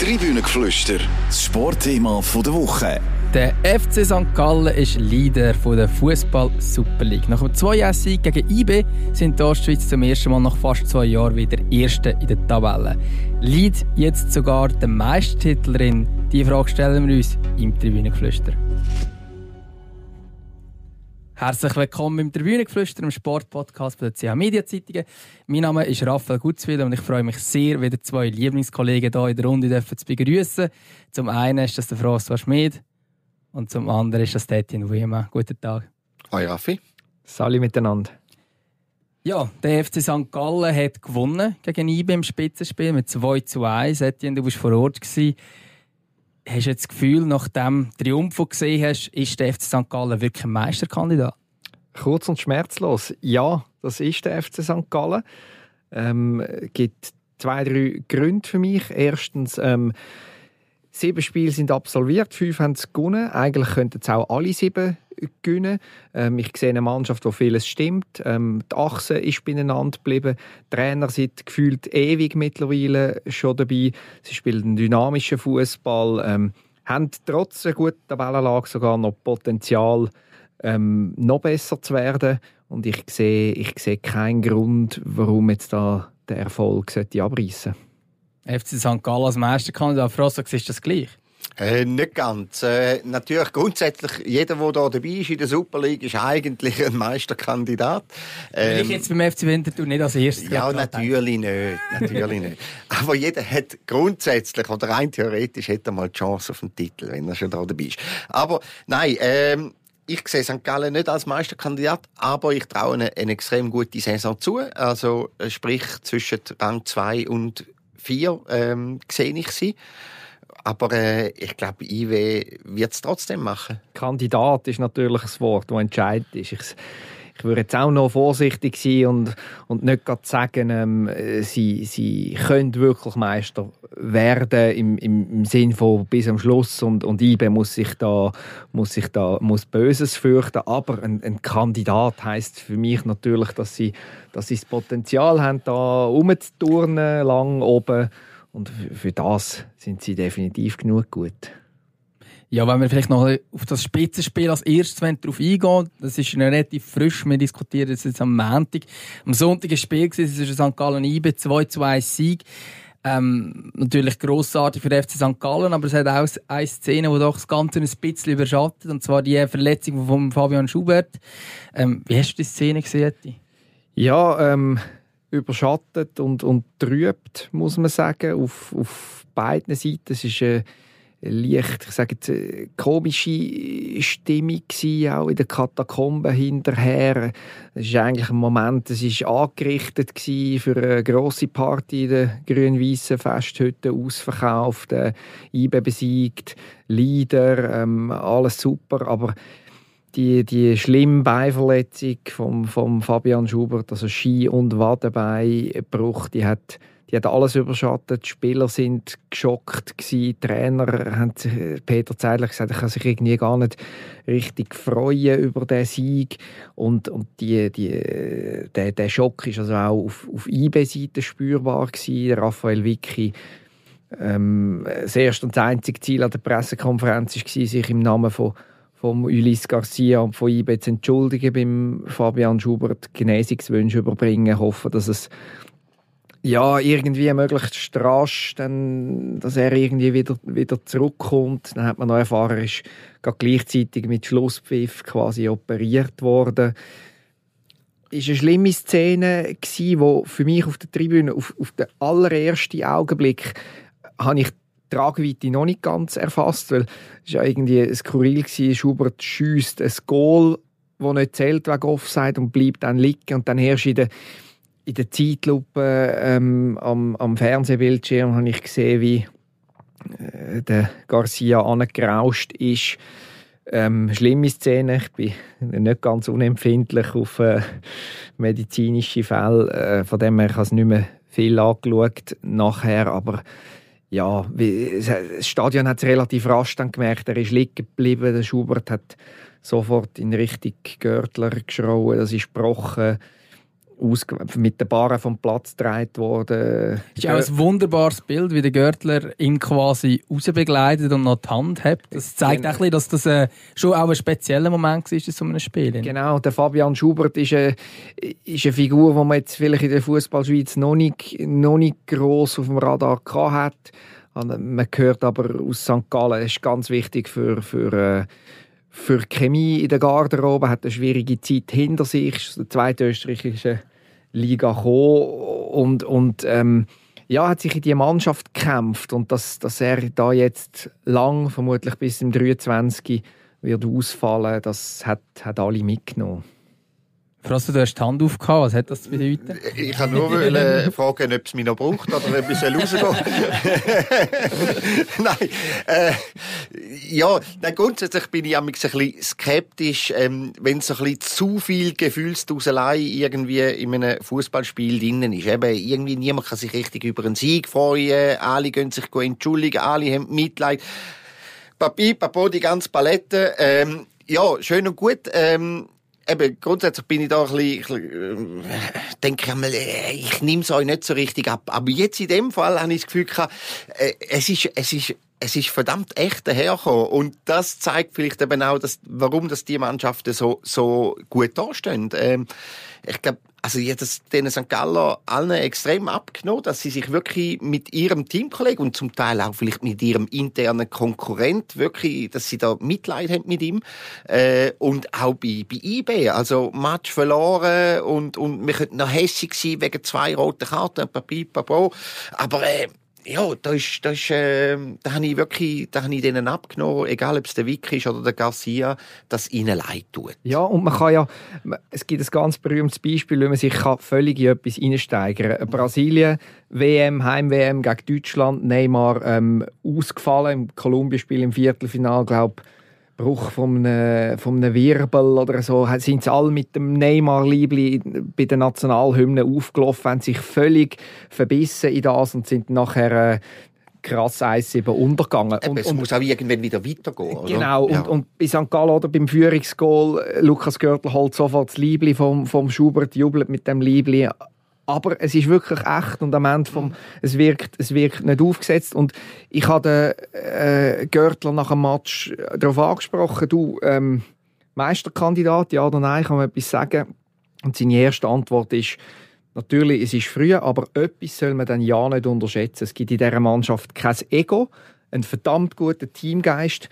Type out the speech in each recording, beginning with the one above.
Tribünengeflüster, das Sportthema der Woche. Der FC St. Gallen ist Leader der Fußball Super League. Nach einem 2 sieg gegen IB sind die Ostschweiz zum ersten Mal nach fast zwei Jahren wieder Erste in der Tabelle. Lied jetzt sogar der Meistertitel drin? Diese Frage stellen wir uns im Tribünengeflüster. Herzlich willkommen im Tribünengeflüster, im Sportpodcast der CH Media Zeitungen. Mein Name ist Raphael Gutzwil und ich freue mich sehr, wieder zwei Lieblingskollegen hier in der Runde zu begrüßen. Zum einen ist das der François Schmid und zum anderen ist das Etienne Wiemann. Guten Tag. Hoi Raffi. Salut miteinander. Ja, der FC St. Gallen hat gewonnen gegen IB im Spitzenspiel mit 2 zu 1. Etienne, du warst vor Ort. Gewesen. Hast du jetzt das Gefühl, nach dem Triumph, den du gesehen hast, ist der FC St. Gallen wirklich ein Meisterkandidat? Kurz und schmerzlos. Ja, das ist der FC St. Gallen. Ähm, gibt zwei, drei Gründe für mich. Erstens, ähm, sieben Spiele sind absolviert, fünf haben es gewonnen. Eigentlich könnten es auch alle sieben gewinnen. Ähm, ich sehe eine Mannschaft, wo vieles stimmt. Ähm, die Achse ist beieinander geblieben. Die Trainer sind gefühlt ewig mittlerweile schon dabei. Sie spielen einen dynamischen Fußball, ähm, haben trotz einer guten Tabellenlage sogar noch Potenzial, ähm, noch besser zu werden. Und ich sehe, ich sehe keinen Grund, warum jetzt da der Erfolg abreißen sollte. FC St. Gallen als Meisterkandidat, Frosso, siehst du das gleich? Äh, nicht ganz. Äh, natürlich grundsätzlich, jeder, der hier dabei ist in der Super League, ist eigentlich ein Meisterkandidat. Ähm, Will ich jetzt beim FC Winterthur nicht als erstes Ja, natürlich nicht. Natürlich nicht. Aber jeder hat grundsätzlich, oder rein theoretisch, hat er mal die Chance auf den Titel, wenn er schon da dabei ist. Aber nein, ähm, ich sehe St. Gallen nicht als Meisterkandidat, aber ich traue eine, eine extrem gute Saison zu. Also sprich zwischen Rang 2 und 4 ähm, sehe ich sie. Aber äh, ich glaube, IW wird es trotzdem machen. Kandidat ist natürlich ein Wort, das entscheidend ist. Ich, ich würde jetzt auch noch vorsichtig sein und, und nicht gerade sagen, ähm, sie, sie können wirklich Meister werden im, im, im Sinn von bis am Schluss und, und IB muss sich da, muss sich da muss Böses fürchten. Aber ein, ein Kandidat heißt für mich natürlich, dass sie, dass sie das Potenzial haben, da rumzuturnen, lang oben und für das sind sie definitiv genug gut. Ja, wenn wir vielleicht noch auf das Spitzenspiel als erstes darauf eingehen, das ist relativ frisch, wir diskutieren das jetzt am Montag. Am Sonntag ein Spiel, es ist St. Gallen IBE 2 zu 1 Sieg. Ähm, natürlich grossartig für den FC St. Gallen, aber es hat auch eine Szene, die doch das Ganze ein bisschen überschattet, und zwar die Verletzung von Fabian Schubert. Ähm, wie hast du die Szene gesehen? Ja, ähm, überschattet und, und trübt, muss man sagen, auf, auf beiden Seiten. Es ist eine leicht, ich sage jetzt, eine komische Stimmung gewesen, auch in den Katakomben hinterher. Es ist eigentlich ein Moment, es ist angerichtet für eine grosse Party in der grün-weißen Festhütte, ausverkauft, äh, IBE besiegt, Lieder, ähm, alles super, aber die, die schlimme Beinverletzung von vom Fabian Schubert, also Ski- und Wadenbeinbruch, die hat, die hat alles überschattet. Die Spieler sind geschockt. Die Trainer haben Peter Zeidler gesagt, er kann sich irgendwie gar nicht richtig freuen über den Sieg. Und, und die, die, der, der Schock ist also auch auf, auf IB-Seite spürbar gewesen. Raphael Vicky ähm, das erste und das einzige Ziel an der Pressekonferenz war, sich im Namen von vom Ulysse Garcia und von IBE zu entschuldigen beim Fabian Schubert Genesungswünsche überbringen, hoffen, dass es ja, irgendwie möglichst rasch, dann, dass er irgendwie wieder, wieder zurückkommt. Dann hat man noch erfahren, er ist gleichzeitig mit Schlusspfiff quasi operiert worden. Es war eine schlimme Szene, die für mich auf der Tribüne, auf, auf den allerersten Augenblick, habe ich Tragweite noch nicht ganz erfasst, weil es ja irgendwie skurril. Schubert schießt ein Goal, das nicht zählt wegen Offside und bleibt dann liegen und dann erst in der in der Zeitlupe ähm, am, am Fernsehbildschirm habe ich gesehen, wie äh, der Garcia angerauscht ist. Ähm, schlimme Szene. Ich bin nicht ganz unempfindlich auf äh, medizinische Fälle. Äh, von dem her habe ich nicht mehr viel angeschaut nachher, aber ja, das Stadion hat es relativ rasch dann gemerkt, er ist liegen geblieben. Der Schubert hat sofort in Richtung Görtler geschrauen, das ist gebrochen. Mit den Barren vom Platz getragen worden. Es ist auch ein wunderbares Bild, wie der Görtler ihn quasi rausbegleitet und noch die Hand hat. Das zeigt genau. auch bisschen, dass das äh, schon auch ein spezieller Moment war in so einem Spiel. Genau, der Fabian Schubert ist eine, ist eine Figur, die man jetzt vielleicht in der Fußballschweiz noch nicht, noch nicht gross auf dem Radar hat. Man hört aber aus St. Gallen, ist ganz wichtig für, für äh, für Chemie in der Garderobe, hat eine schwierige Zeit hinter sich, ist der zweiten österreichischen Liga gekommen und, und ähm, ja, hat sich in die Mannschaft gekämpft und dass, dass er da jetzt lang, vermutlich bis im 23. wird ausfallen, das hat, hat alle mitgenommen. Frost, du hast die Hand aufgehauen. Was hat das zu bedeuten? Ich kann nur fragen, ob es mich noch braucht oder ob ich rausgehen Nein. Äh, ja, nein, grundsätzlich bin ich ein bisschen skeptisch, ähm, wenn so ein bisschen zu viel Gefühlsduselei irgendwie in einem Fußballspiel drinnen ist. Eben, irgendwie niemand kann sich richtig über einen Sieg freuen. Alle gehen sich entschuldigen, alle haben Mitleid. Papi, Papo, die ganze Palette. Ähm, ja, schön und gut. Ähm, eben, grundsätzlich bin ich da ein bisschen, äh, denke ich mal, äh, ich nehme es euch nicht so richtig ab. Aber jetzt in dem Fall habe ich das Gefühl gehabt, äh, es ist, es ist, es ist verdammt echt dahergekommen. Und das zeigt vielleicht eben auch, dass, warum das die Mannschaften so, so gut dastehen. Ähm, ich glaube, also ich das den St. Galler allen extrem abgenommen, dass sie sich wirklich mit ihrem Teamkollegen und zum Teil auch vielleicht mit ihrem internen Konkurrent wirklich, dass sie da Mitleid haben mit ihm äh, und auch bei, bei IB, also Match verloren und und wir könnten noch hässig sein wegen zwei roten Karten, papi, aber äh, ja, da ist, da ist, äh, da habe ich wirklich, da habe ich denen abgenommen, egal ob es der Wick ist oder der Garcia, dass ihnen leid tut. Ja, und man kann ja, es gibt ein ganz berühmtes Beispiel, wie man sich völlig in etwas einsteigern kann. Brasilien, WM, Heim-WM gegen Deutschland, Neymar ähm, ausgefallen im Kolumbien-Spiel im Viertelfinal, glaube Bruch von einem, von einem Wirbel oder so, sind sie alle mit dem Neymar-Liebli bei den Nationalhymnen aufgelaufen, haben sich völlig verbissen in das und sind nachher äh, krass eins eben untergegangen. Eben, und, es und, muss auch irgendwann wieder weitergehen. Oder? Genau, ja. und, und bei St. Gallen oder beim Führungsgoal, äh, Lukas Görtl holt sofort das Liebli vom, vom Schubert, jubelt mit dem Liebli aber es ist wirklich echt und am Ende vom, es wirkt, es wirkt nicht aufgesetzt und ich habe den äh, Görtler nach dem Match darauf angesprochen, du ähm, Meisterkandidat, ja oder nein, kann man etwas sagen? Und seine erste Antwort ist, natürlich, es ist früh, aber etwas soll man dann ja nicht unterschätzen. Es gibt in dieser Mannschaft kein Ego, einen verdammt guten Teamgeist.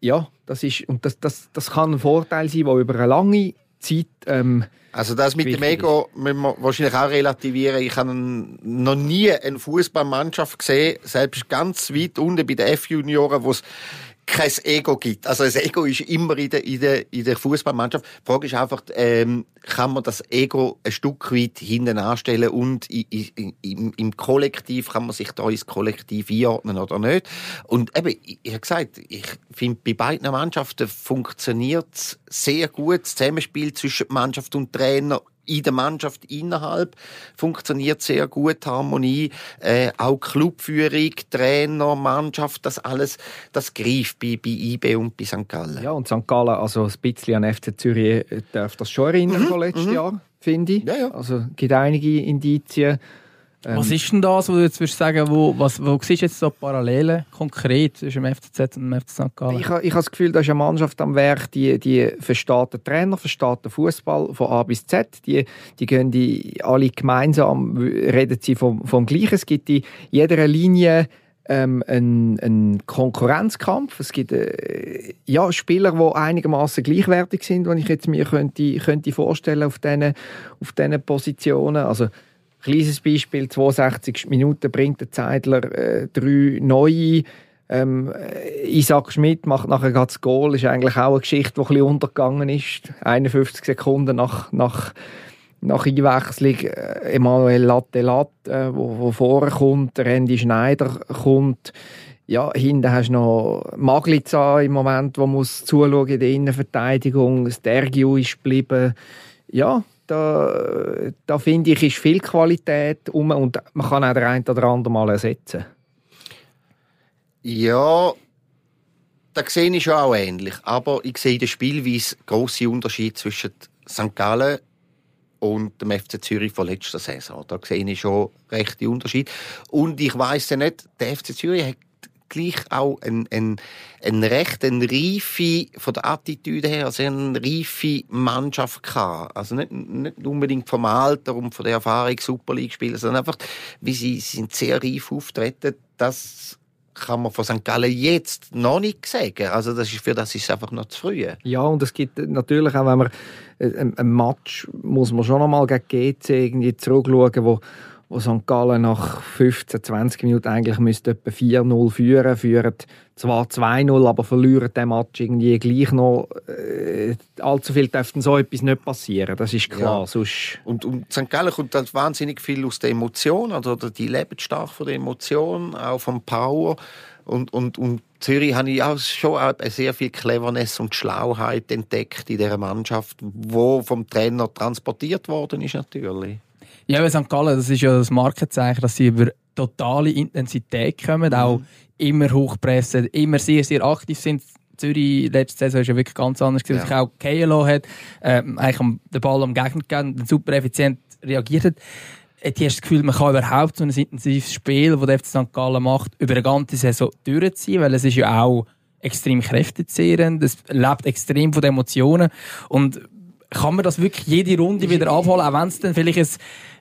Ja, das ist, und das, das, das kann ein Vorteil sein, der über eine lange Zeit ähm, also das mit dem Ego müssen wir wahrscheinlich auch relativieren. Ich habe noch nie eine Fußballmannschaft gesehen, selbst ganz weit unten bei den F-Junioren, wo es kein Ego gibt. Also das Ego ist immer in der, in der, in der Fußballmannschaft. Die Frage ist einfach, ähm, kann man das Ego ein Stück weit hinten anstellen und i, i, im, im Kollektiv kann man sich da ins Kollektiv einordnen oder nicht? Und eben, ich, ich habe gesagt, ich finde, bei beiden Mannschaften funktioniert es sehr gut, das Zusammenspiel zwischen Mannschaft und Trainer in der Mannschaft innerhalb funktioniert sehr gut Harmonie, äh, auch Clubführung, Trainer, Mannschaft, das alles, das greift bei, bei IB und bei St. Gallen. Ja, und St. Gallen, also ein bisschen an FC Zürich äh, darf das schon erinnern mhm, von letztes mhm. Jahr, finde ich. Ja, ja. Also es gibt einige Indizien. Ähm, was ist denn das, wo du jetzt würdest sagen, wo, was, wo siehst du jetzt so Parallelen konkret zwischen dem FCZ und dem FC St. Gallen? Ich, ich habe das Gefühl, da ist eine Mannschaft am Werk, die, die versteht den Trainer, versteht den Fußball von A bis Z. Die, die gehen die alle gemeinsam, reden sie vom, vom Gleichen. Es gibt in jeder Linie ähm, einen, einen Konkurrenzkampf. Es gibt äh, ja, Spieler, die einigermaßen gleichwertig sind, wenn ich jetzt mir könnte, könnte vorstellen auf diesen auf Positionen. Also Kleines Beispiel, 62 Minuten bringt der Zeidler äh, drei neue. Ähm, äh, Isaac Schmidt macht nachher das Goal. Ist eigentlich auch eine Geschichte, die ein bisschen untergegangen ist. 51 Sekunden nach, nach, nach Einwechslung. Äh, Emanuel Lattelat, äh, wo, wo vorkommt. Randy Schneider kommt. Ja, hinten hast du noch Magliza im Moment, wo muss zuschauen in der Innenverteidigung. Stergiu ist geblieben. Ja, da, da finde ich, ist viel Qualität um und man kann auch den einen oder anderen mal ersetzen. Ja, da sehe ich schon auch ähnlich. Aber ich sehe in der Spielweise grosse Unterschied zwischen St. Gallen und dem FC Zürich von letzter Saison. Da sehe ich schon rechte Unterschied. Und ich weiss ja nicht, der FC Zürich hat gleich auch ein, ein, ein recht ein reife, von der Attitüde her, also eine reife Mannschaft gehabt. Also nicht, nicht unbedingt vom Alter und von der Erfahrung Super League spielen, sondern einfach, wie sie, sind sehr reif auftreten. Das kann man von St. Gallen jetzt noch nicht sagen. Also das ist für das ist es einfach noch zu früh. Ja, und es gibt natürlich auch, wenn man ein, ein Match muss man schon noch mal gegen GC irgendwie zurückschauen, wo wo St. Gallen nach 15, 20 Minuten eigentlich müsste etwa 4-0 führen, führen zwar 2-0, aber verlieren den Match irgendwie gleich noch. Äh, allzu viel dürfte so etwas nicht passieren, das ist klar. Ja. Sonst und, und St. Gallen kommt dann wahnsinnig viel aus der Emotion, also die leben stark von der Emotion, auch vom Power und, und, und Zürich habe ich auch schon sehr viel Cleverness und Schlauheit entdeckt in dieser Mannschaft, wo vom Trainer transportiert worden ist natürlich. Ja, bei St. Gallen, das ist ja das Markenzeichen, dass sie über totale Intensität kommen, mhm. auch immer hochpressen, immer sehr, sehr aktiv sind. Zürich letzte Saison war ja wirklich ganz anders, ja. sich auch KLO hat, ähm, eigentlich den Ball am Gegner gegeben, super effizient reagiert hat. Jetzt hast du das Gefühl, man kann überhaupt so ein intensives Spiel, das der FC St. Gallen macht, über eine ganze Saison durchziehen, weil es ist ja auch extrem kräftezehrend, es lebt extrem von den Emotionen und kann man das wirklich jede Runde wieder abholen, auch wenn es dann vielleicht ein,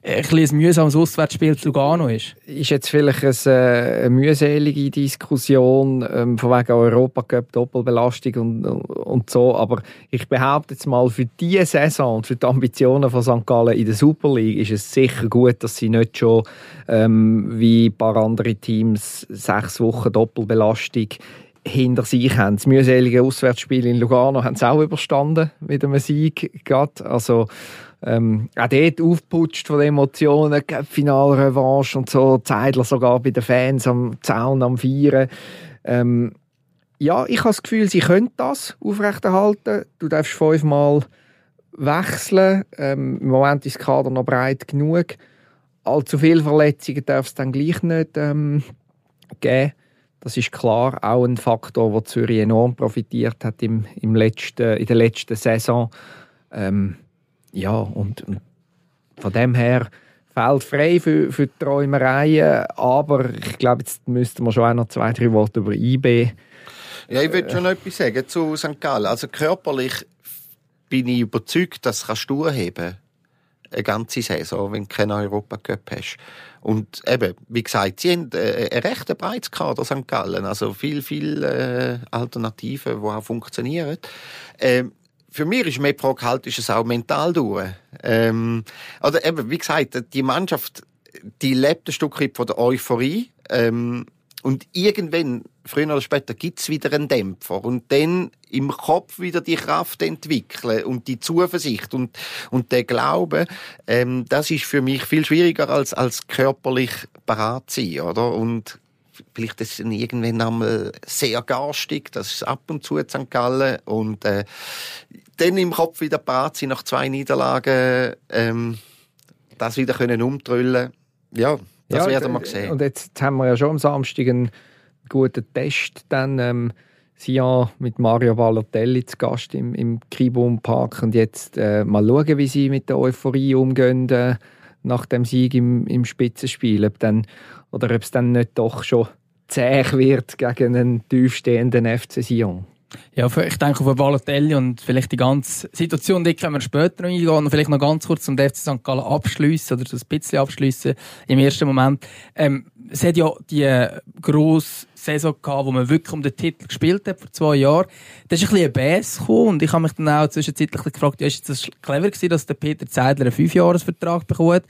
ein, ein mühsames Auswärtsspiel zu Lugano ist? Ist jetzt vielleicht eine, äh, eine mühselige Diskussion ähm, von wegen Europacup, Doppelbelastung und, und so, aber ich behaupte jetzt mal, für diese Saison und für die Ambitionen von St. Gallen in der Super League ist es sicher gut, dass sie nicht schon ähm, wie ein paar andere Teams sechs Wochen Doppelbelastung hinter sich haben. Das mühselige Auswärtsspiel in Lugano haben sie auch überstanden mit einem Sieg. Also, ähm, auch dort aufgeputscht von Emotionen, Finalrevanche und so, Zeidler sogar bei den Fans am Zaun am Feiern. Ähm, ja, ich habe das Gefühl, sie können das aufrechterhalten. Du darfst fünfmal wechseln. Ähm, Im Moment ist das Kader noch breit genug. Allzu viele Verletzungen darf es dann gleich nicht ähm, geben. Das ist klar auch ein Faktor, wo Zürich enorm profitiert hat im, im letzten, in der letzten Saison. Ähm, ja, und, und, von dem her fällt frei für, für Träumereien. Aber ich glaube, jetzt müssten wir schon auch noch zwei, drei Worte über IB. Ja, ich würde schon noch etwas sagen zu St. Gallen. Also körperlich bin ich überzeugt, dass kannst du heben eine ganze Saison, wenn du keinen Europacup hast. Und eben, wie gesagt, sie haben äh, ein recht breites Kader, St. Gallen. Also viel, viel äh, Alternativen, die auch funktionieren. Ähm, für mich ist mehr halt, ist es auch mental durch. Ähm, oder eben, wie gesagt, die Mannschaft, die lebt ein Stück weit von der Euphorie. Ähm, und irgendwann, früher oder später, gibt's wieder einen Dämpfer. Und dann im Kopf wieder die Kraft entwickeln und die Zuversicht und, und der Glaube, ähm, das ist für mich viel schwieriger als, als körperlich parat sein, oder? Und vielleicht ist es irgendwann einmal sehr garstig, das ist ab und zu in St. Gallen und äh, dann im Kopf wieder parat sein nach zwei Niederlagen, ähm, das wieder können umtrüllen, ja, das ja, werden wir sehen. Und jetzt haben wir ja schon am Samstag einen guten Test. Dann ähm, Sion mit Mario Balotelli zu Gast im, im Kribum Park. Und jetzt äh, mal schauen, wie sie mit der Euphorie umgehen äh, nach dem Sieg im, im Spitzenspiel. Ob dann, oder ob es dann nicht doch schon zäh wird gegen einen tiefstehenden FC Sion. Ja, ich denke auf Balotelli und vielleicht die ganze Situation, die können wir später noch eingehen und vielleicht noch ganz kurz zum FC St. Gallen abschliessen oder so ein bisschen abschliessen im ersten Moment. Ähm, es hat ja die grosse Saison gehabt, wo man wirklich um den Titel gespielt hat, vor zwei Jahren. Da ist ein bisschen ein Bass gekommen und ich habe mich dann auch zwischenzeitlich gefragt, ja, ist das clever gewesen, dass der Peter Zeidler einen Fünfjahresvertrag bekommt?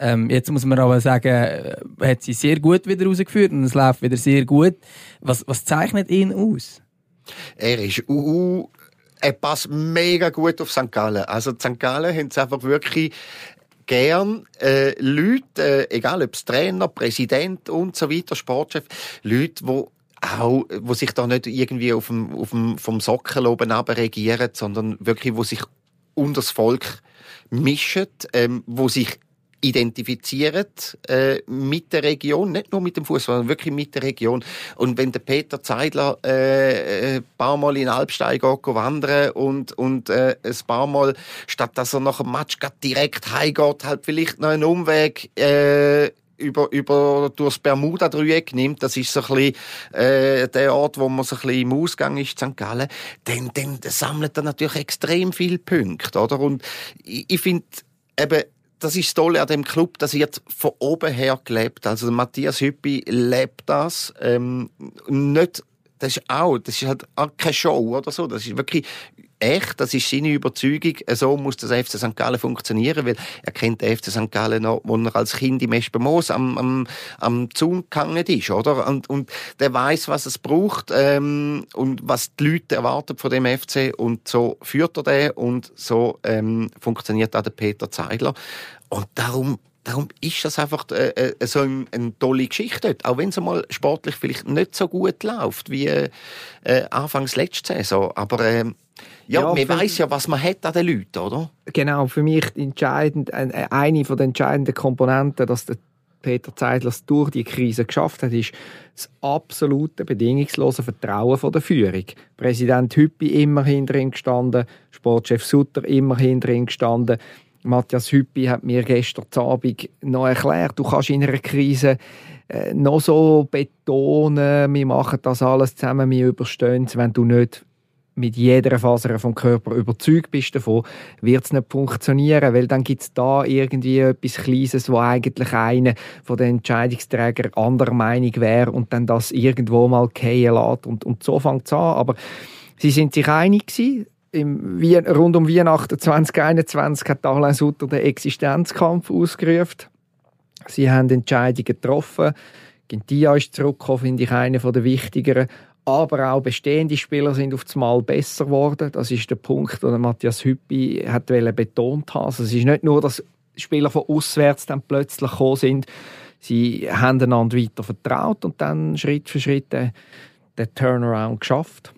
Ähm, jetzt muss man aber sagen, äh, hat sie sehr gut wieder rausgeführt und es läuft wieder sehr gut. Was, was zeichnet ihn aus? Er ist uh, er passt mega gut auf St. Gallen. Also St. Gallen haben es einfach wirklich gern äh, Leute, äh, egal ob es Trainer, Präsident und so weiter, Sportchef, Leute, die auch, wo sich da nicht irgendwie auf dem, auf dem, vom Sockel oben regieren, sondern wirklich, wo sich unter das Volk mischen, ähm, wo sich identifizieren äh, mit der Region, nicht nur mit dem Fußball, sondern wirklich mit der Region. Und wenn der Peter Zeidler äh, ein paar Mal in Alpstein geht, wandern und und äh, ein paar Mal statt dass er nach dem Match direkt heimgeht, halt vielleicht noch einen Umweg äh, über, über durchs Bermuda-Dreieck nimmt, das ist so ein bisschen äh, der Ort, wo man so ein bisschen im Ausgang ist, St. Gallen, dann, dann sammelt er natürlich extrem viele Punkte, oder? Und ich, ich finde eben, das ist das Tolle an dem Club, das wird von oben her gelebt. Also Matthias Hüppi lebt das. Ähm, nicht, das ist auch, das ist halt auch keine Show oder so. Das ist wirklich echt, das ist seine Überzeugung, so muss das FC St. Gallen funktionieren, weil er kennt den FC St. Gallen noch, wo er als Kind im Espenmoos am, am, am Zaun gehangen ist, oder? Und, und der weiß, was es braucht ähm, und was die Leute erwarten von dem FC und so führt er den und so ähm, funktioniert auch der Peter Zeidler. Und darum Darum ist das einfach äh, äh, so eine, eine tolle Geschichte dort. Auch wenn es mal sportlich vielleicht nicht so gut läuft wie äh, anfangs letzte Saison. Aber äh, ja, ja, man weiß ja, was man hat an den Leuten, oder? Genau, für mich entscheidend, eine von den entscheidenden Komponenten, dass der Peter Zeidler es durch die Krise geschafft hat, ist das absolute, bedingungslose Vertrauen von der Führung. Präsident Hüppi immer hinter ihm gestanden, Sportchef Sutter immer hinter ihm gestanden. Matthias Hüppi hat mir gestern Abend noch erklärt, du kannst in einer Krise äh, noch so betonen, wir machen das alles zusammen, wir überstehen es, wenn du nicht mit jeder Faser vom Körper überzeugt bist davon, wird es nicht funktionieren, weil dann gibt es da irgendwie etwas Kleines, wo eigentlich einer von den Entscheidungsträgern anderer Meinung wäre und dann das irgendwo mal fallen lässt und, und so fängt es an. Aber sie sind sich einig gewesen. Im, rund um Weihnachten 2021 hat Alain Sutter den Existenzkampf ausgerufen. Sie haben Entscheidungen getroffen. Gintia ist zurückgekommen, finde ich, einer der wichtigeren aber auch bestehende Spieler sind auf einmal besser geworden. Das ist der Punkt, den Matthias Hüppi hat betont hat. Also es ist nicht nur, dass Spieler von auswärts dann plötzlich gekommen sind, sie haben einander weiter vertraut und dann Schritt für Schritt den, den Turnaround geschafft.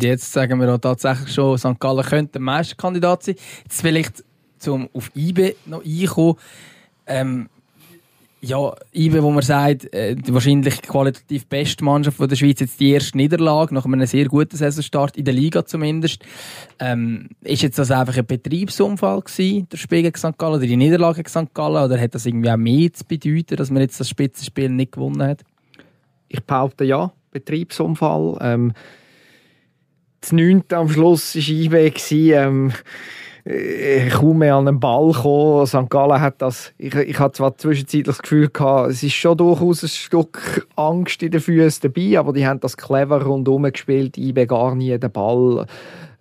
Jetzt sagen wir auch tatsächlich schon, St. Gallen könnte Meisterkandidat sein. Jetzt vielleicht zum auf IBE noch einkommen. Ähm, ja, IBE, wo man sagt, äh, die wahrscheinlich qualitativ beste Mannschaft von der Schweiz, jetzt die erste Niederlage, nach einem sehr guten Saisonstart, in der Liga zumindest. Ähm, ist jetzt das einfach ein Betriebsunfall gewesen, der Spiel gegen St. Gallen, oder die Niederlage St. Gallen, oder hat das irgendwie auch mehr zu bedeuten, dass man jetzt das Spitzenspiel nicht gewonnen hat? Ich behaupte ja, Betriebsunfall. Ähm, das 9. am Schluss war IBE. Ähm, äh, kaum mehr an den Ball kommen. St. Gallen hat das, ich, ich hatte zwar zwischenzeitlich das Gefühl gehabt, es ist schon durchaus ein Stück Angst in den Füßen dabei, aber die haben das clever rundherum gespielt, IB gar nie den Ball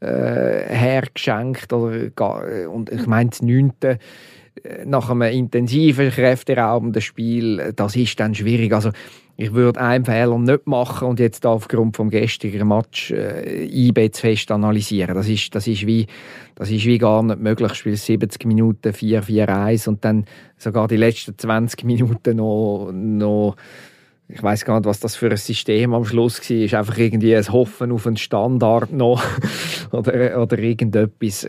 äh, hergeschenkt oder gar, und ich meine, das Neunte äh, nach einem intensiven, kräfteraubenden Spiel, das ist dann schwierig. Also ich würde einen Fehler nicht machen und jetzt aufgrund vom gestrigen Match äh, IB zu fest analysieren. Das ist, das ist, wie, das ist wie gar nicht möglich. Ich spiele 70 Minuten 4-4-1 und dann sogar die letzten 20 Minuten noch, noch ich weiß gar nicht, was das für ein System am Schluss war. Ist einfach irgendwie ein Hoffen auf einen Standard noch oder, oder irgendetwas.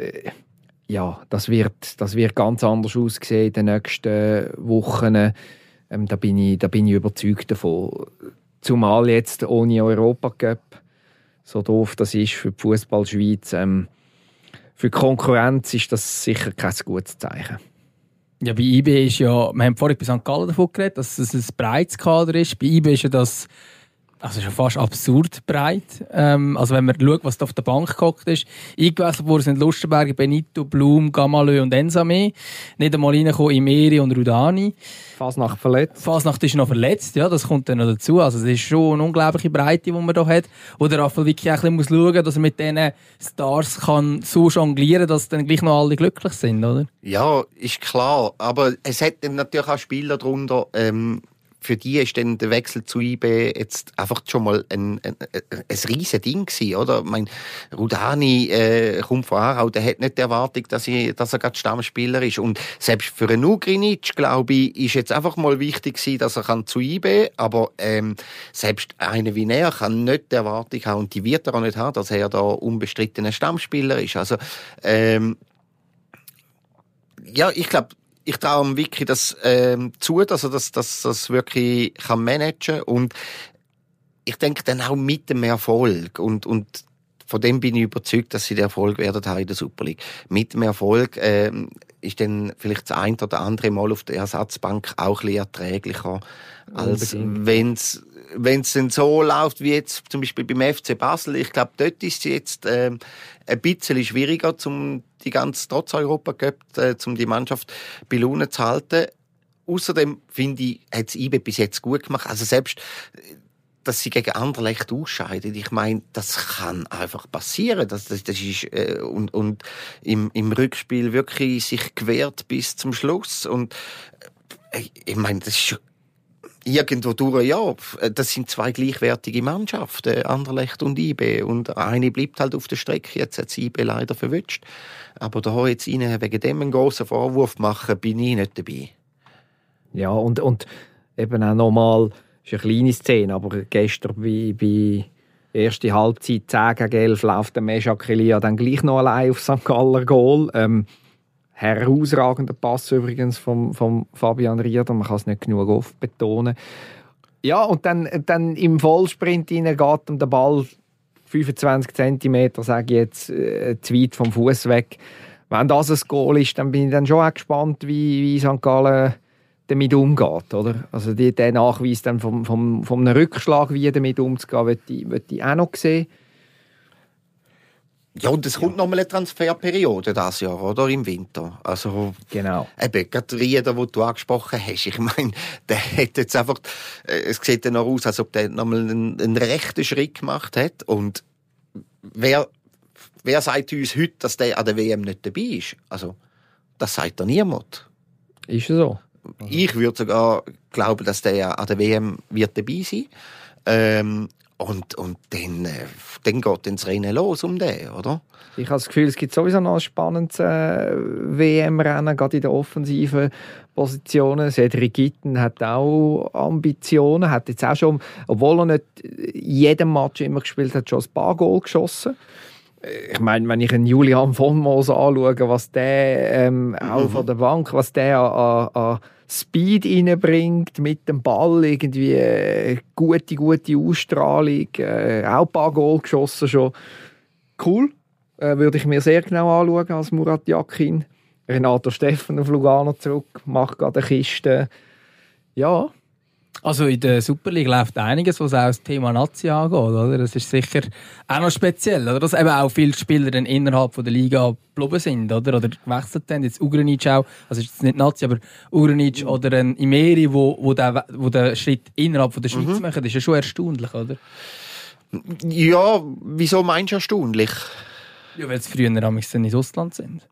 Ja, das wird, das wird ganz anders aussehen in den nächsten Wochen. Ähm, da, bin ich, da bin ich überzeugt davon. Zumal jetzt ohne Europa Cup, so doof das ist für die Fußballschweiz, ähm, für die Konkurrenz ist das sicher kein gutes Zeichen. Ja, bei IB ist ja, wir haben vorhin bei St. Gallen davon geredet, dass es ein breites Kader ist. Bei IB ist ja das also schon fast absurd breit. Ähm, also wenn man schaut, was da auf der Bank gehockt ist. Eingewechselt worden sind Lustenberger, Benito, Blum, Gamalö und Ensame. Nicht einmal reingekommen Imeri und Rudani. Fasnacht verletzt. Fasnacht ist noch verletzt, ja, das kommt dann noch dazu. Also es ist schon eine unglaubliche Breite, die man da hat. Oder Rafael wirklich auch ein bisschen muss schauen, dass er mit diesen Stars kann so jonglieren, dass dann gleich noch alle glücklich sind, oder? Ja, ist klar. Aber es hat natürlich auch Spieler darunter, ähm, für die ist dann der Wechsel zu IB jetzt einfach schon mal ein, ein, ein riesen Ding gewesen, oder? Ich Rudani äh, kommt von Aarau, der hat nicht die Erwartung, dass, ich, dass er gerade Stammspieler ist. Und selbst für einen Ugrinic, glaube ich, ist jetzt einfach mal wichtig gewesen, dass er kann zu IB, aber ähm, selbst einer wie er kann nicht die Erwartung haben, und die wird er auch nicht haben, dass er da unbestrittener Stammspieler ist. Also, ähm, ja, ich glaube, ich traue ihm wirklich das ähm, zu, dass er das, das, das wirklich kann managen und ich denke dann auch mit dem Erfolg. Und, und von dem bin ich überzeugt, dass sie den Erfolg werden haben in der Super League. Mit dem Erfolg ähm, ist dann vielleicht das ein oder andere Mal auf der Ersatzbank auch ein bisschen erträglicher, als wenn es wenn es denn so läuft wie jetzt zum Beispiel beim FC Basel. Ich glaube, dort ist es jetzt ähm, ein bisschen schwieriger, um die ganze trotz Europa Cup, äh, um die Mannschaft bei Laune zu halten. Außerdem finde ich, hat es IBE bis jetzt gut gemacht. Also selbst dass sie gegen Anderlecht ausscheiden. Ich meine, das kann einfach passieren. Das, das, das ist, äh, und, und im, im Rückspiel wirklich sich gewehrt bis zum Schluss. Und äh, ich meine, das ist irgendwo durch, ja, das sind zwei gleichwertige Mannschaften, Anderlecht und IB. Und eine bleibt halt auf der Strecke. Jetzt hat IB leider verwünscht. Aber da jetzt ihnen wegen dem einen grossen Vorwurf machen, bin ich nicht dabei. Ja, und, und eben auch nochmal, ist eine kleine Szene, aber gestern bei, bei erste Halbzeit 10 gegen 11 läuft der Meshak Elia dann gleich noch allein auf St. Galler Goal. Ähm, herausragender Pass übrigens vom, vom Fabian Rieder, man kann es nicht genug oft betonen. Ja, und dann, dann im Vollsprint rein geht um den Ball 25 cm, sage ich jetzt, äh, zu weit vom Fuß weg. Wenn das ein Goal ist, dann bin ich dann schon auch gespannt, wie, wie St. Gallen damit umgeht. Oder? Also die, der Nachweis dann vom, vom, vom einem Rückschlag, wie damit umzugehen, wird ich, will ich auch noch sehen. Ja, und es kommt ja. nochmal eine Transferperiode das Jahr, oder? Im Winter. Also, genau. Eben, gerade Rieder, den du angesprochen hast. Ich meine, der hat jetzt einfach, äh, es sieht dann noch aus, als ob der nochmal einen, einen rechten Schritt gemacht hat. Und wer, wer sagt uns heute, dass der an der WM nicht dabei ist? Also, das sagt da niemand. Ist so. Ich würde sogar glauben, dass der an der WM wird dabei sein. Ähm, und, und dann, äh, dann geht das Rennen los um den, oder? Ich habe das Gefühl, es gibt sowieso noch ein spannendes äh, WM-Rennen, gerade in den offensiven Positionen. Cedric Gitten hat auch Ambitionen, hat jetzt auch schon, obwohl er nicht jedem Match immer gespielt hat, schon ein paar Goal geschossen ich meine, wenn ich einen Julian von Moos anschaue, was der ähm, auch von der Bank, was der an, an Speed reinbringt mit dem Ball, irgendwie äh, gute, gute Ausstrahlung, äh, auch ein paar Goal geschossen schon. Cool, äh, würde ich mir sehr genau anschauen als Murat Yakin. Renato Steffen auf Lugano zurück, macht gerade eine Kiste. Ja, also in der Super League läuft einiges, was auch das Thema Nazi angeht. Oder? Das ist sicher auch noch speziell, oder? dass eben auch viele Spieler dann innerhalb von der Liga geblieben sind oder, oder gewechselt haben. Jetzt Ugranic auch, also ist jetzt nicht Nazi, aber Ugranic mhm. oder ein Imeri, wo, wo, der, wo den Schritt innerhalb von der Schweiz mhm. machen, das ist ja schon erstaunlich, oder? Ja, wieso meinst du erstaunlich? Ja, weil es früher dann ins Ausland sind.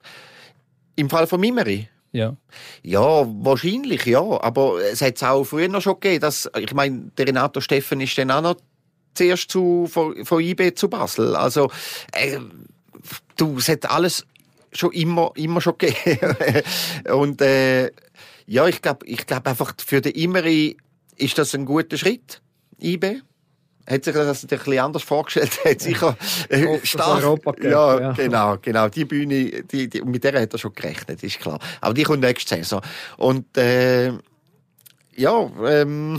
Im Fall von Mimeri? Ja. Ja, wahrscheinlich, ja. Aber es hat es auch früher schon gegeben, dass, ich meine, der Renato Steffen ist dann auch noch zuerst zu, von, von IB zu Basel. Also, äh, du, es hat alles schon immer, immer schon gegeben. Und, äh, ja, ich glaube, ich glaube einfach, für den Imeri ist das ein guter Schritt, IB hat sich das ein bisschen anders vorgestellt. Hat sicher äh, stark, ja, ja, genau, genau. Die Bühne, die, die, mit der hat er schon gerechnet, ist klar. Aber die kommt nächste Saison. Und äh, ja, ähm,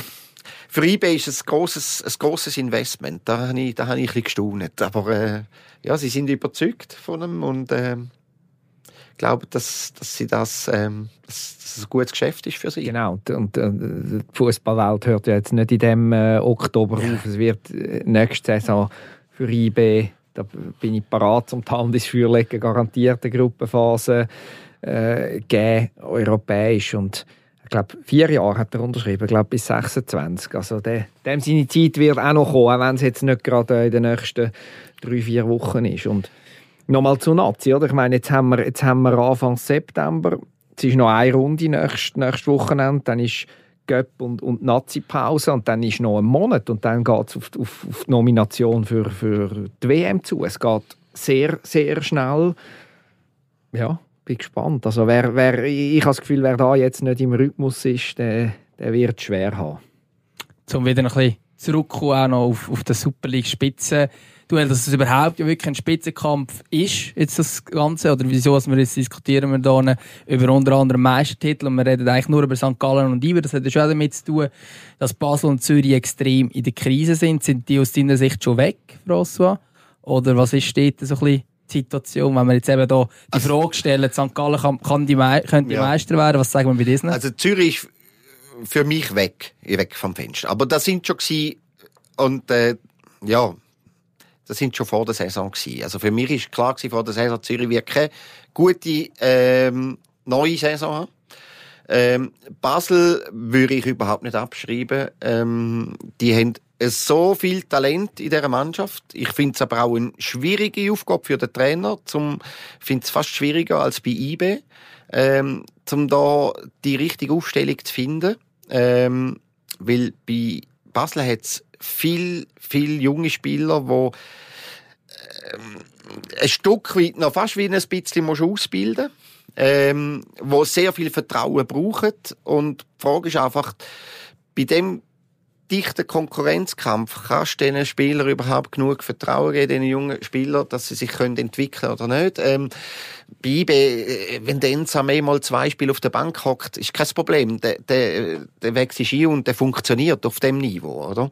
für eBay ist es ein grosses, ein grosses Investment. Da habe ich, da habe ich ein bisschen gestaunt. Aber äh, ja, sie sind überzeugt von ihm und äh, glaube, dass, dass sie das, ähm, dass das ein gutes Geschäft ist für sie. Genau, und, äh, die Fußballwelt hört ja jetzt nicht in dem äh, Oktober ja. auf. Es wird äh, nächste Saison für IB, da bin ich parat um die Hand ins Feuer legen, garantierte Gruppenphase äh, geben, europäisch und ich glaube, vier Jahre hat er unterschrieben, ich glaube bis 26. Also der, dem seine Zeit wird auch noch kommen, auch wenn es jetzt nicht gerade in den nächsten drei, vier Wochen ist. Und Nochmal zu Nazi, oder? Ich meine, jetzt haben wir, jetzt haben wir Anfang September. Es ist noch eine Runde nächstes, nächstes Wochenende. Dann ist Göpp und, und Nazi-Pause und dann ist noch ein Monat und dann geht es auf, auf, auf, die Nomination für, für die WM zu. Es geht sehr, sehr schnell. Ja, bin gespannt. Also wer, wer, ich habe das Gefühl, wer da jetzt nicht im Rhythmus ist, der, der wird es schwer haben. Um wieder ein bisschen zurückkommen, auch noch auf, auf der Super League Spitze. Duell, dass es überhaupt ja wirklich ein Spitzenkampf ist, jetzt das Ganze, oder wieso, was wir jetzt diskutieren wir da über unter anderem Meistertitel und wir reden eigentlich nur über St. Gallen und Iber, das hat ja schon damit zu tun, dass Basel und Zürich extrem in der Krise sind. Sind die aus deiner Sicht schon weg, François? Oder was ist dort so ein bisschen die Situation, wenn wir jetzt eben da die also, Frage stellen, St. Gallen kann, kann die, könnte die ja. Meister werden, was sagen wir bei diesen? Also Zürich ist für mich weg, weg vom Fenster. Aber das sind schon gewesen, und äh, ja, das sind schon vor der Saison gewesen. Also für mich ist klar gewesen, vor der Saison Zürich wird keine gute ähm, neue Saison haben. Ähm, Basel würde ich überhaupt nicht abschreiben. Ähm, die haben so viel Talent in dieser Mannschaft. Ich finde es aber auch eine schwierige Aufgabe für den Trainer. Ich finde es fast schwieriger als bei IB, ähm, um da die richtige Aufstellung zu finden. Ähm, weil bei Basel hat es viel, viel junge Spieler, die ähm, ein Stück weit noch fast wie ein bisschen ausbilden ähm, wo sehr viel Vertrauen brauchen. Und die Frage ist einfach, bei dem dichten Konkurrenzkampf kannst du diesen Spielern überhaupt genug Vertrauen geben, diesen jungen Spielern, dass sie sich können entwickeln oder nicht. Ähm, bei IB, äh, wenn der Ensame mal zwei Spiele auf der Bank hockt, ist kein Problem. Der, der, der wächst ein und der funktioniert auf dem Niveau, oder?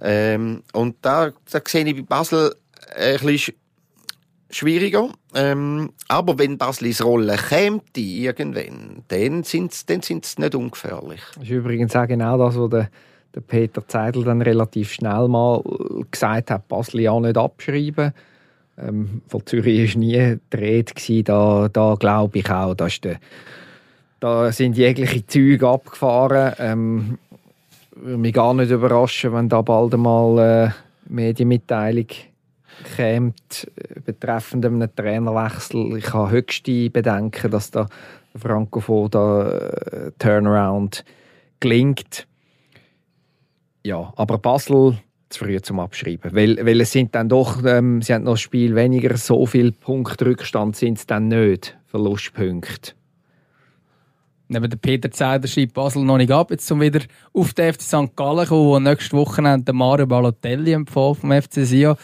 Ähm, und da, da sehe ich bei Basel ein bisschen schwieriger. Ähm, aber wenn Basel ins Rollen käme, irgendwann, dann sind sie sind's nicht ungefährlich. Das ist übrigens auch genau das, was der, der Peter Zeidel dann relativ schnell mal gesagt hat, Basel ja nicht abschreiben. Ähm, von Zürich war nie die Rede. Da, da glaube ich auch, da, der, da sind jegliche Züge abgefahren. Ähm, würde mich gar nicht überraschen, wenn da bald einmal äh, Medienmitteilung kommt äh, betreffend einem Trainerwechsel. Ich habe höchste Bedenken, dass da Franco Foda äh, Turnaround gelingt. Ja, aber Basel zu früh zum Abschreiben, weil, weil es sind dann doch, ähm, sie haben noch ein Spiel weniger, so viel Punktrückstand sind es dann nicht, Verlustpunkte. Neben der Peter Zeder schreibt Basel noch nicht ab, jetzt zum wieder auf den FC St. Gallen kommen, wo nächste Woche den Mario Balotelli empfohlen vom FC Sion.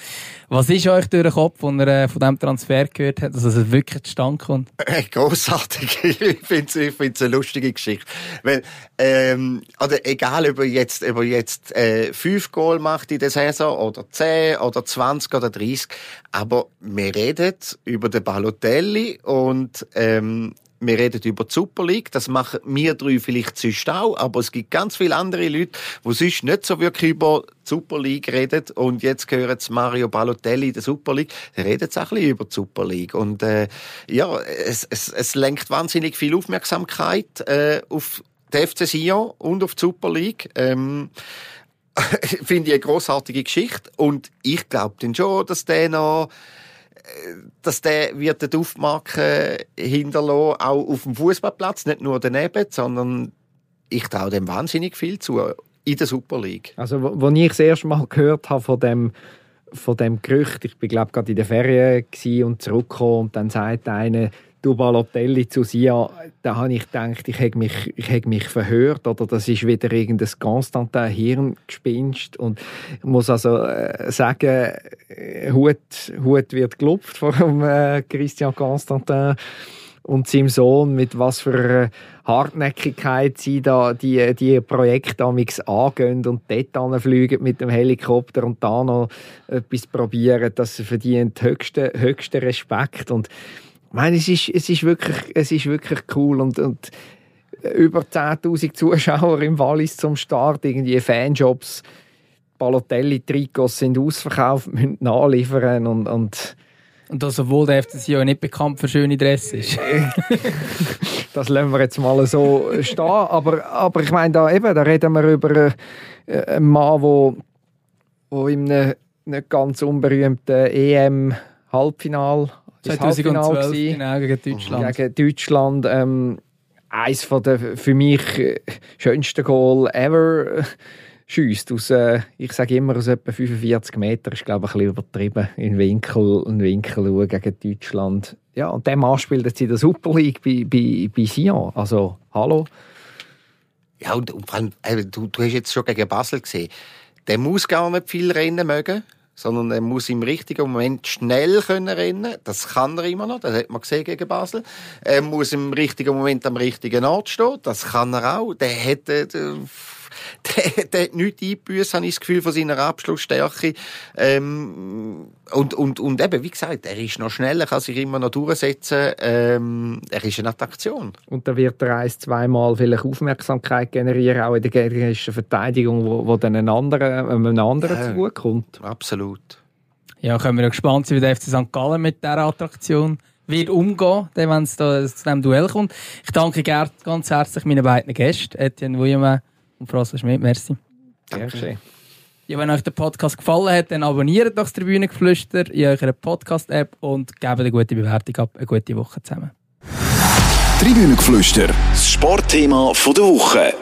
Was ist euch durch den Kopf, als ihr äh, von diesem Transfer gehört habt, dass es wirklich zustande kommt? Äh, grossartig. ich finde es eine lustige Geschichte. Weil, ähm, oder egal, ob er jetzt, ob er jetzt äh, fünf Goal macht in der Saison, oder zehn, oder zwanzig, oder dreißig, aber wir reden über den Balotelli und ähm, wir reden über die Super League, das machen wir drei vielleicht sonst auch, aber es gibt ganz viele andere Leute, die sonst nicht so wirklich über die Super League reden. Und jetzt hören sie Mario Balotelli in der Super League, dann reden auch ein bisschen über die Super League. Und äh, ja, es, es, es lenkt wahnsinnig viel Aufmerksamkeit äh, auf die FC Sion und auf die Super League. Ähm, finde ich eine grossartige Geschichte. Und ich glaube dann schon, dass der noch dass der wird eine Duftmarke hinterlassen, auch auf dem Fußballplatz, nicht nur daneben, sondern ich traue dem wahnsinnig viel zu in der Super League. Also, wo, ich das erste Mal gehört habe von dem von dem Gerücht, ich bin glaube gerade in der Ferien und zurückgekommen und dann sagt einer, du Balotelli zu Sia, da habe ich gedacht, ich hätte mich, ich hätte mich verhört oder? Das ist wieder irgendein Konstantin Hirngespinst. Und ich muss also äh, sagen, äh, Hut, Hut wird gelupft von äh, Christian Constantin und seinem Sohn, mit was für Hartnäckigkeit sie da die, die Projekte angehen und dort fliegen mit dem Helikopter und da noch etwas probieren, das verdient höchsten, höchsten Respekt. Und ich meine, es ist, es ist, wirklich, es ist wirklich cool und, und über 10'000 Zuschauer im Wallis zum Start, irgendwie Fanjobs, Balotelli-Trikots sind ausverkauft, müssen nachliefern und, und und das, obwohl der FCC ja nicht bekannt für schöne Dress ist. das lassen wir jetzt mal so stehen. Aber, aber ich meine, da, eben, da reden wir über äh, einen Mann, der wo, wo in einem nicht ganz unberühmten EM-Halbfinal 2012 genau, gegen Deutschland. Gegen Deutschland. Ähm, eins von der für mich äh, schönsten Goal ever äh, schießt aus, äh, ich sage immer aus etwa 45 Metern, ist glaube ich ein bisschen übertrieben, in Winkel, in Winkel gegen Deutschland. Ja, und der Mann spielt jetzt in der Super League bei, bei, bei Sion. Also, hallo. Ja, und, und vor allem, du, du hast jetzt schon gegen Basel gesehen, der muss gar nicht viel rennen mögen sondern er muss im richtigen Moment schnell können rennen. Das kann er immer noch, das hat man gesehen gegen Basel. Er muss im richtigen Moment am richtigen Ort stehen, das kann er auch. Der hätte der, der, hat nichts eingebüßt, habe ich das Gefühl, von seiner Abschlussstärke. Ähm, und, und, und eben, wie gesagt, er ist noch schneller, kann sich immer noch durchsetzen. Ähm, er ist eine Attraktion. Und da wird er ein, zweimal vielleicht Aufmerksamkeit generieren, auch in der gegnerischen Verteidigung, wo, wo dann ein anderer, einem anderen ja, zukommt. Absolut. Ja, können wir gespannt sein, wie der FC St. Gallen mit dieser Attraktion wird umgehen, wenn es da zu diesem Duell kommt. Ich danke ganz herzlich meinen beiden Gästen, Etienne Wuillemin und François Schmidt. Merci. Danke. Ja, wenn euch der Podcast gefallen hat, dann abonniert doch das Tribünengeflüster in eurer Podcast-App und gebt eine gute Bewertung ab. Eine gute Woche zusammen. Tribünengeflüster, das Sportthema der Woche.